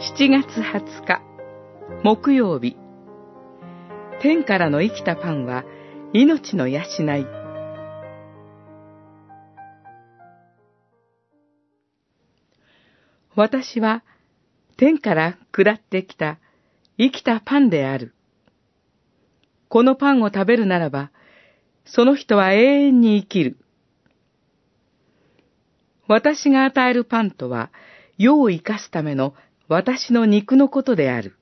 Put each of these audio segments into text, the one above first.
7月20日、木曜日。天からの生きたパンは命の養い。私は天から下ってきた生きたパンである。このパンを食べるならば、その人は永遠に生きる。私が与えるパンとは、世を生かすための私の肉のことである。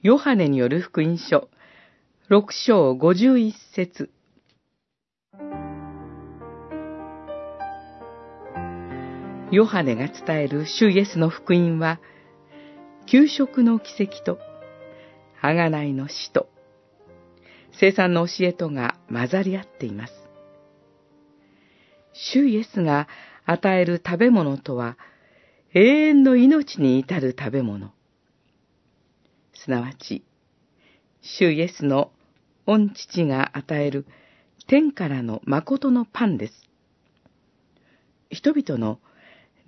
ヨハネによる福音書、六章五十一節。ヨハネが伝える主イエスの福音は、給食の奇跡と、贖いの死と、生産の教えとが混ざり合っています。主イエスが与える食べ物とは、永遠の命に至る食べ物。すなわち、主イエスの御父が与える天からの誠のパンです。人々の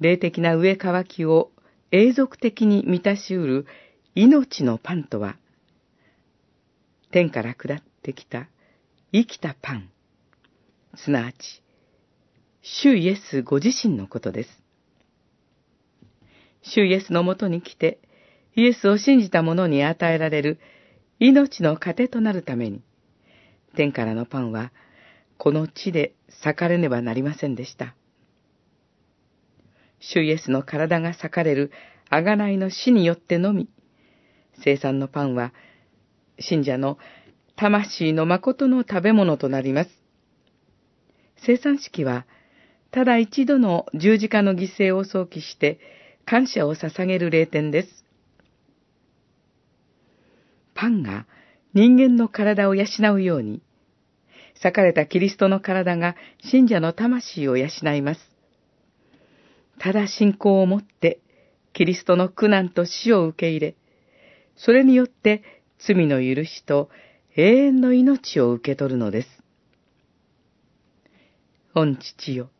霊的な上乾きを永続的に満たしうる命のパンとは、天から下ってきた生きたパン、すなわち、主イエスご自身のことです。主イエスのもとに来て、イエスを信じた者に与えられる命の糧となるために、天からのパンは、この地で裂かれねばなりませんでした。主イエスの体が裂かれる贖いの死によってのみ、生産のパンは、信者の魂の誠の食べ物となります。生産式は、ただ一度の十字架の犠牲を想起して、感謝を捧げる霊典です。パンが人間の体を養うように、裂かれたキリストの体が信者の魂を養います。ただ信仰をもって、キリストの苦難と死を受け入れ、それによって罪の許しと永遠の命を受け取るのです。御父よ、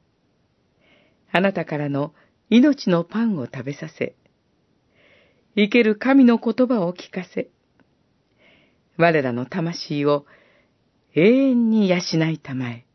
あなたからの命のパンを食べさせ、生ける神の言葉を聞かせ、我らの魂を永遠に養いたまえ。